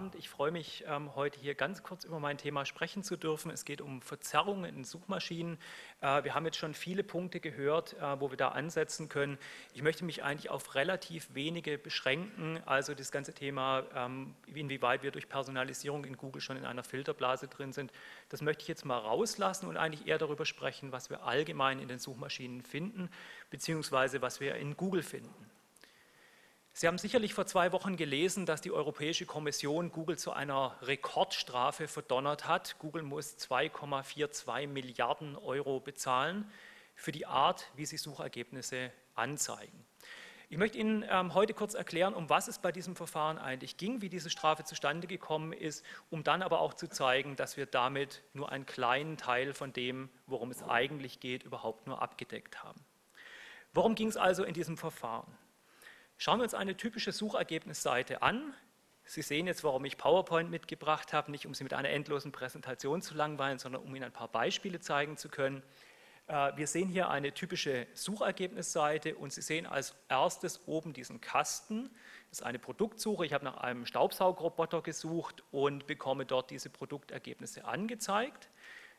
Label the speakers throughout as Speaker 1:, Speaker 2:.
Speaker 1: Abend. Ich freue mich, ähm, heute hier ganz kurz über mein Thema sprechen zu dürfen. Es geht um Verzerrungen in Suchmaschinen. Äh, wir haben jetzt schon viele Punkte gehört, äh, wo wir da ansetzen können. Ich möchte mich eigentlich auf relativ wenige beschränken. Also das ganze Thema, ähm, inwieweit wir durch Personalisierung in Google schon in einer Filterblase drin sind, das möchte ich jetzt mal rauslassen und eigentlich eher darüber sprechen, was wir allgemein in den Suchmaschinen finden, beziehungsweise was wir in Google finden. Sie haben sicherlich vor zwei Wochen gelesen, dass die Europäische Kommission Google zu einer Rekordstrafe verdonnert hat. Google muss 2,42 Milliarden Euro bezahlen für die Art, wie sie Suchergebnisse anzeigen. Ich möchte Ihnen ähm, heute kurz erklären, um was es bei diesem Verfahren eigentlich ging, wie diese Strafe zustande gekommen ist, um dann aber auch zu zeigen, dass wir damit nur einen kleinen Teil von dem, worum es eigentlich geht, überhaupt nur abgedeckt haben. Worum ging es also in diesem Verfahren? Schauen wir uns eine typische Suchergebnisseite an. Sie sehen jetzt, warum ich PowerPoint mitgebracht habe, nicht um Sie mit einer endlosen Präsentation zu langweilen, sondern um Ihnen ein paar Beispiele zeigen zu können. Äh, wir sehen hier eine typische Suchergebnisseite und Sie sehen als erstes oben diesen Kasten. Das ist eine Produktsuche. Ich habe nach einem Staubsaugerroboter gesucht und bekomme dort diese Produktergebnisse angezeigt.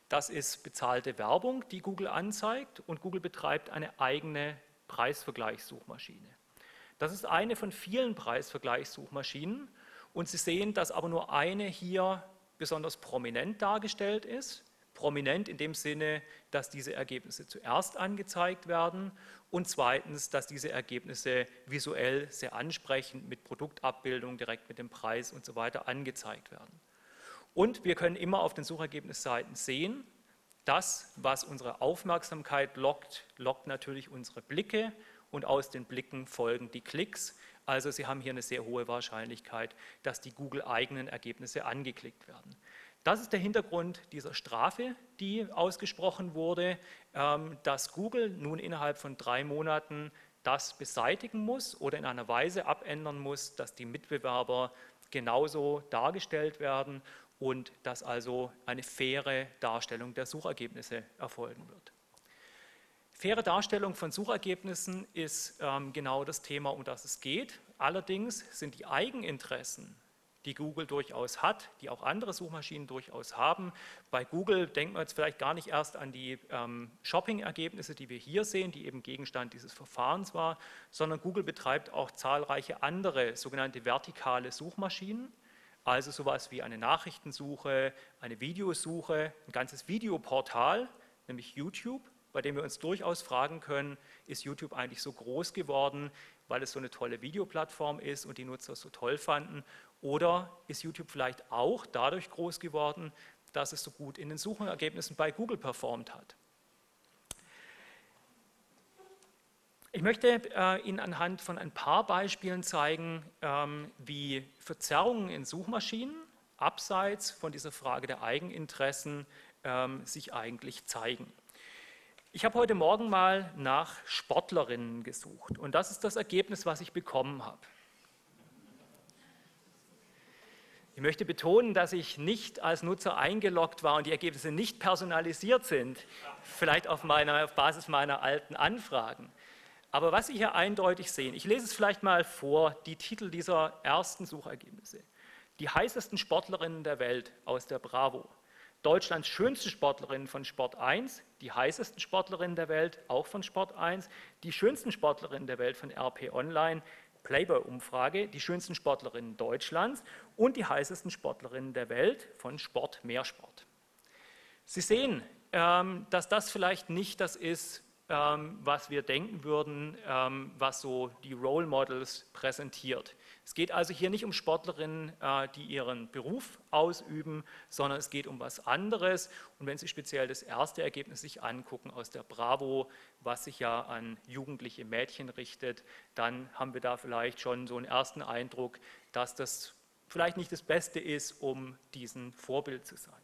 Speaker 1: Das ist bezahlte Werbung, die Google anzeigt und Google betreibt eine eigene Preisvergleichssuchmaschine. Das ist eine von vielen Preisvergleichssuchmaschinen und Sie sehen, dass aber nur eine hier besonders prominent dargestellt ist. Prominent in dem Sinne, dass diese Ergebnisse zuerst angezeigt werden und zweitens, dass diese Ergebnisse visuell sehr ansprechend mit Produktabbildung, direkt mit dem Preis und so weiter angezeigt werden. Und wir können immer auf den Suchergebnisseiten sehen, das, was unsere Aufmerksamkeit lockt, lockt natürlich unsere Blicke und aus den Blicken folgen die Klicks. Also Sie haben hier eine sehr hohe Wahrscheinlichkeit, dass die Google-eigenen Ergebnisse angeklickt werden. Das ist der Hintergrund dieser Strafe, die ausgesprochen wurde, ähm, dass Google nun innerhalb von drei Monaten das beseitigen muss oder in einer Weise abändern muss, dass die Mitbewerber genauso dargestellt werden und dass also eine faire Darstellung der Suchergebnisse erfolgen wird. Faire Darstellung von Suchergebnissen ist ähm, genau das Thema, um das es geht. Allerdings sind die Eigeninteressen, die Google durchaus hat, die auch andere Suchmaschinen durchaus haben. Bei Google denken wir jetzt vielleicht gar nicht erst an die ähm, Shopping-Ergebnisse, die wir hier sehen, die eben Gegenstand dieses Verfahrens war, sondern Google betreibt auch zahlreiche andere sogenannte vertikale Suchmaschinen. Also sowas wie eine Nachrichtensuche, eine Videosuche, ein ganzes Videoportal, nämlich YouTube bei dem wir uns durchaus fragen können, ist YouTube eigentlich so groß geworden, weil es so eine tolle Videoplattform ist und die Nutzer es so toll fanden? Oder ist YouTube vielleicht auch dadurch groß geworden, dass es so gut in den Suchergebnissen bei Google performt hat? Ich möchte äh, Ihnen anhand von ein paar Beispielen zeigen, ähm, wie Verzerrungen in Suchmaschinen abseits von dieser Frage der Eigeninteressen ähm, sich eigentlich zeigen. Ich habe heute Morgen mal nach Sportlerinnen gesucht und das ist das Ergebnis, was ich bekommen habe. Ich möchte betonen, dass ich nicht als Nutzer eingeloggt war und die Ergebnisse nicht personalisiert sind, vielleicht auf, meiner, auf Basis meiner alten Anfragen. Aber was Sie hier eindeutig sehen, ich lese es vielleicht mal vor, die Titel dieser ersten Suchergebnisse. Die heißesten Sportlerinnen der Welt aus der Bravo. Deutschlands schönste Sportlerinnen von Sport 1, die heißesten Sportlerinnen der Welt, auch von Sport 1, die schönsten Sportlerinnen der Welt von RP Online, Playboy-Umfrage, die schönsten Sportlerinnen Deutschlands und die heißesten Sportlerinnen der Welt von Sport Mehrsport. Sie sehen, ähm, dass das vielleicht nicht das ist, was wir denken würden, ähm, was so die Role Models präsentiert. Es geht also hier nicht um Sportlerinnen, äh, die ihren Beruf ausüben, sondern es geht um was anderes. Und wenn Sie speziell das erste Ergebnis sich angucken aus der Bravo, was sich ja an jugendliche Mädchen richtet, dann haben wir da vielleicht schon so einen ersten Eindruck, dass das vielleicht nicht das Beste ist, um diesen Vorbild zu sein.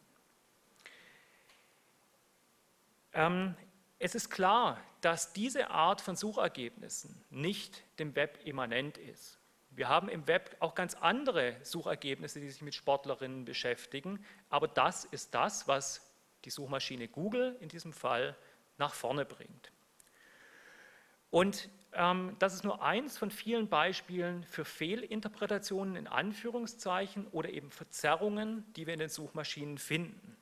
Speaker 1: Ähm, es ist klar, dass diese Art von Suchergebnissen nicht dem Web immanent ist. Wir haben im Web auch ganz andere Suchergebnisse, die sich mit Sportlerinnen beschäftigen, aber das ist das, was die Suchmaschine Google in diesem Fall nach vorne bringt. Und ähm, das ist nur eins von vielen Beispielen für Fehlinterpretationen in Anführungszeichen oder eben Verzerrungen, die wir in den Suchmaschinen finden.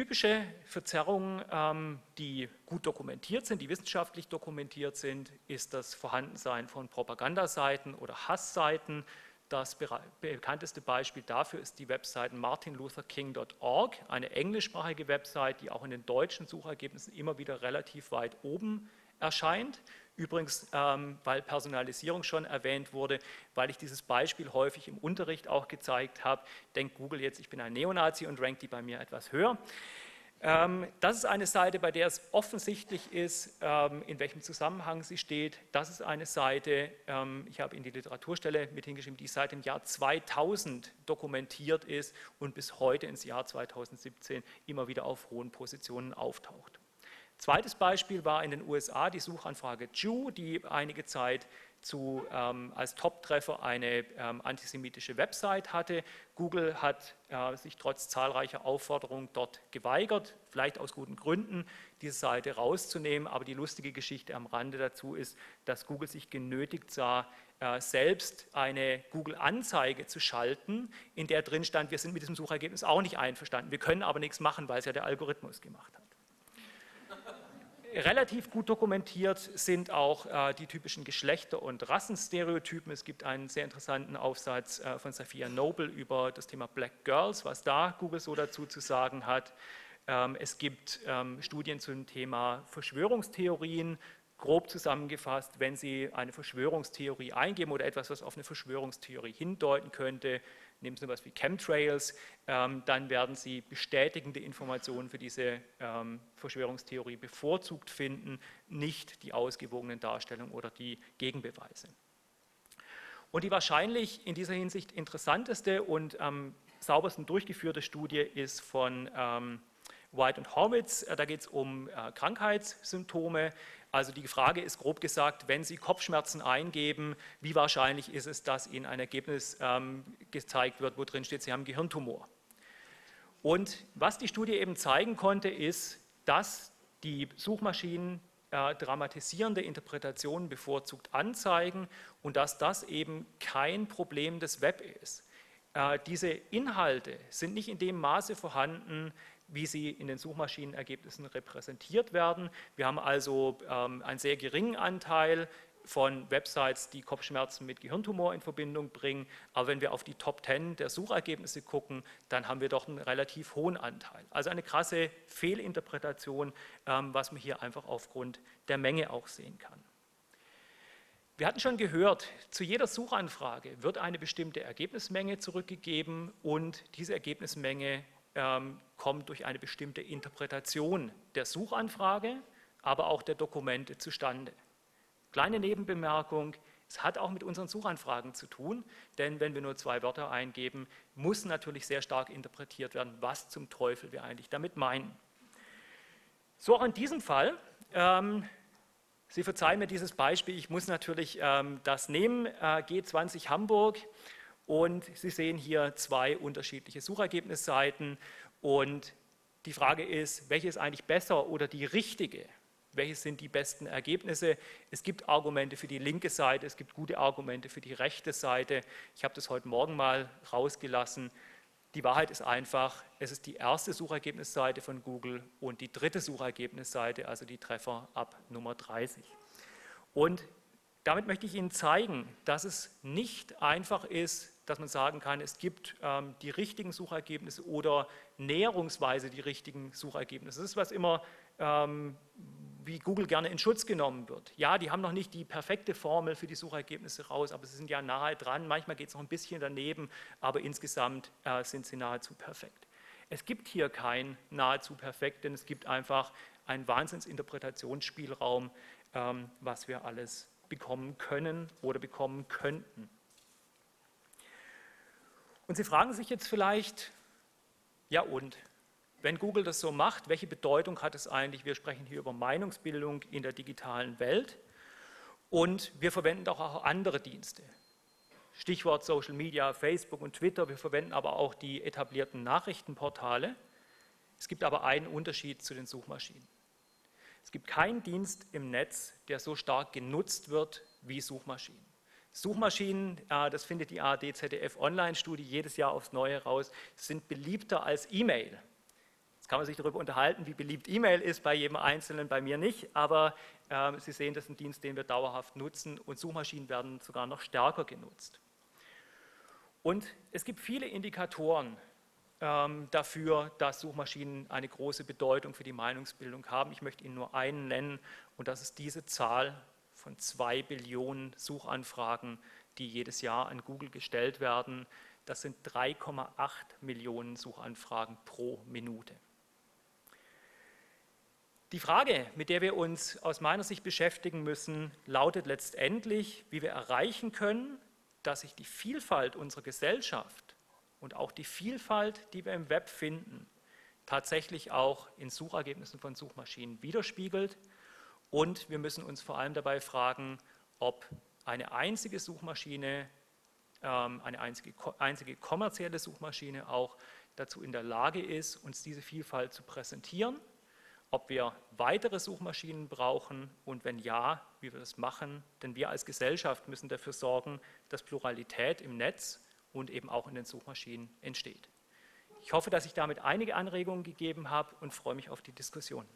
Speaker 1: Typische Verzerrungen, ähm, die gut dokumentiert sind, die wissenschaftlich dokumentiert sind, ist das Vorhandensein von Propagandaseiten oder Hassseiten. Das bekannteste Beispiel dafür ist die Webseite martinlutherking.org, eine englischsprachige Website, die auch in den deutschen Suchergebnissen immer wieder relativ weit oben erscheint. Übrigens, ähm, weil Personalisierung schon erwähnt wurde, weil ich dieses Beispiel häufig im Unterricht auch gezeigt habe, denkt Google jetzt, ich bin ein Neonazi und rankt die bei mir etwas höher. Ähm, das ist eine Seite, bei der es offensichtlich ist, ähm, in welchem Zusammenhang sie steht. Das ist eine Seite, ähm, ich habe in die Literaturstelle mit hingeschrieben, die seit dem Jahr 2000 dokumentiert ist und bis heute ins Jahr 2017 immer wieder auf hohen Positionen auftaucht. Zweites Beispiel war in den USA die Suchanfrage Jew, die einige Zeit zu, ähm, als Top-Treffer eine ähm, antisemitische Website hatte. Google hat äh, sich trotz zahlreicher Aufforderungen dort geweigert, vielleicht aus guten Gründen, diese Seite rauszunehmen. Aber die lustige Geschichte am Rande dazu ist, dass Google sich genötigt sah, äh, selbst eine Google-Anzeige zu schalten, in der drin stand, wir sind mit diesem Suchergebnis auch nicht einverstanden. Wir können aber nichts machen, weil es ja der Algorithmus gemacht hat. Relativ gut dokumentiert sind auch äh, die typischen Geschlechter- und Rassenstereotypen. Es gibt einen sehr interessanten Aufsatz äh, von Sophia Noble über das Thema Black Girls, was da Google so dazu zu sagen hat. Ähm, es gibt ähm, Studien zum Thema Verschwörungstheorien, grob zusammengefasst, wenn Sie eine Verschwörungstheorie eingeben oder etwas, was auf eine Verschwörungstheorie hindeuten könnte, nehmen Sie etwas wie Chemtrails, ähm, dann werden Sie bestätigende Informationen für diese ähm, Verschwörungstheorie bevorzugt finden, nicht die ausgewogenen Darstellungen oder die Gegenbeweise. Und die wahrscheinlich in dieser Hinsicht interessanteste und am saubersten durchgeführte Studie ist von ähm, White und Horwitz. Äh, da geht es um äh, Krankheitssymptome. Also die Frage ist grob gesagt, wenn Sie Kopfschmerzen eingeben, wie wahrscheinlich ist es, dass Ihnen ein Ergebnis ähm, gezeigt wird, wo drin steht, Sie haben Gehirntumor. Und was die Studie eben zeigen konnte, ist, dass die Suchmaschinen äh, dramatisierende Interpretationen bevorzugt anzeigen und dass das eben kein Problem des Web ist. Diese Inhalte sind nicht in dem Maße vorhanden, wie sie in den Suchmaschinenergebnissen repräsentiert werden. Wir haben also ähm, einen sehr geringen Anteil von Websites, die Kopfschmerzen mit Gehirntumor in Verbindung bringen. Aber wenn wir auf die Top 10 der Suchergebnisse gucken, dann haben wir doch einen relativ hohen Anteil. Also eine krasse Fehlinterpretation, ähm, was man hier einfach aufgrund der Menge auch sehen kann. Wir hatten schon gehört, zu jeder Suchanfrage wird eine bestimmte Ergebnismenge zurückgegeben und diese Ergebnismenge kommt durch eine bestimmte Interpretation der Suchanfrage, aber auch der Dokumente zustande. Kleine Nebenbemerkung, es hat auch mit unseren Suchanfragen zu tun, denn wenn wir nur zwei Wörter eingeben, muss natürlich sehr stark interpretiert werden, was zum Teufel wir eigentlich damit meinen. So auch in diesem Fall. Ähm, Sie verzeihen mir dieses Beispiel, ich muss natürlich ähm, das nehmen, äh, G20 Hamburg. Und Sie sehen hier zwei unterschiedliche Suchergebnisseiten. Und die Frage ist, welche ist eigentlich besser oder die richtige? Welche sind die besten Ergebnisse? Es gibt Argumente für die linke Seite, es gibt gute Argumente für die rechte Seite. Ich habe das heute Morgen mal rausgelassen. Die Wahrheit ist einfach, es ist die erste Suchergebnisseite von Google und die dritte Suchergebnisseite, also die Treffer ab Nummer 30. Und damit möchte ich Ihnen zeigen, dass es nicht einfach ist, dass man sagen kann, es gibt ähm, die richtigen Suchergebnisse oder näherungsweise die richtigen Suchergebnisse. Das ist was immer, ähm, wie Google gerne in Schutz genommen wird. Ja, die haben noch nicht die perfekte Formel für die Suchergebnisse raus, aber sie sind ja nahe dran. Manchmal geht es noch ein bisschen daneben, aber insgesamt äh, sind sie nahezu perfekt. Es gibt hier kein nahezu perfekt, denn es gibt einfach einen Wahnsinnsinterpretationsspielraum, ähm, was wir alles bekommen können oder bekommen könnten. Und Sie fragen sich jetzt vielleicht, ja und, wenn Google das so macht, welche Bedeutung hat es eigentlich? Wir sprechen hier über Meinungsbildung in der digitalen Welt und wir verwenden auch andere Dienste. Stichwort Social Media, Facebook und Twitter. Wir verwenden aber auch die etablierten Nachrichtenportale. Es gibt aber einen Unterschied zu den Suchmaschinen. Es gibt keinen Dienst im Netz, der so stark genutzt wird wie Suchmaschinen. Suchmaschinen, das findet die ARD ZDF Online-Studie jedes Jahr aufs Neue raus, sind beliebter als E-Mail. Jetzt kann man sich darüber unterhalten, wie beliebt E-Mail ist, bei jedem Einzelnen, bei mir nicht, aber äh, Sie sehen, das ist ein Dienst, den wir dauerhaft nutzen und Suchmaschinen werden sogar noch stärker genutzt. Und es gibt viele Indikatoren ähm, dafür, dass Suchmaschinen eine große Bedeutung für die Meinungsbildung haben. Ich möchte Ihnen nur einen nennen und das ist diese Zahl von zwei Billionen Suchanfragen, die jedes Jahr an Google gestellt werden. Das sind 3,8 Millionen Suchanfragen pro Minute. Die Frage, mit der wir uns aus meiner Sicht beschäftigen müssen, lautet letztendlich, wie wir erreichen können, dass sich die Vielfalt unserer Gesellschaft und auch die Vielfalt, die wir im Web finden, tatsächlich auch in Suchergebnissen von Suchmaschinen widerspiegelt und wir müssen uns vor allem dabei fragen, ob eine einzige Suchmaschine, ähm, eine einzige, einzige kommerzielle Suchmaschine auch dazu in der Lage ist, uns diese Vielfalt zu präsentieren, ob wir weitere Suchmaschinen brauchen und wenn ja, wie wir das machen. Denn wir als Gesellschaft müssen dafür sorgen, dass Pluralität im Netz und eben auch in den Suchmaschinen entsteht. Ich hoffe, dass ich damit einige Anregungen gegeben habe und freue mich auf die Diskussion.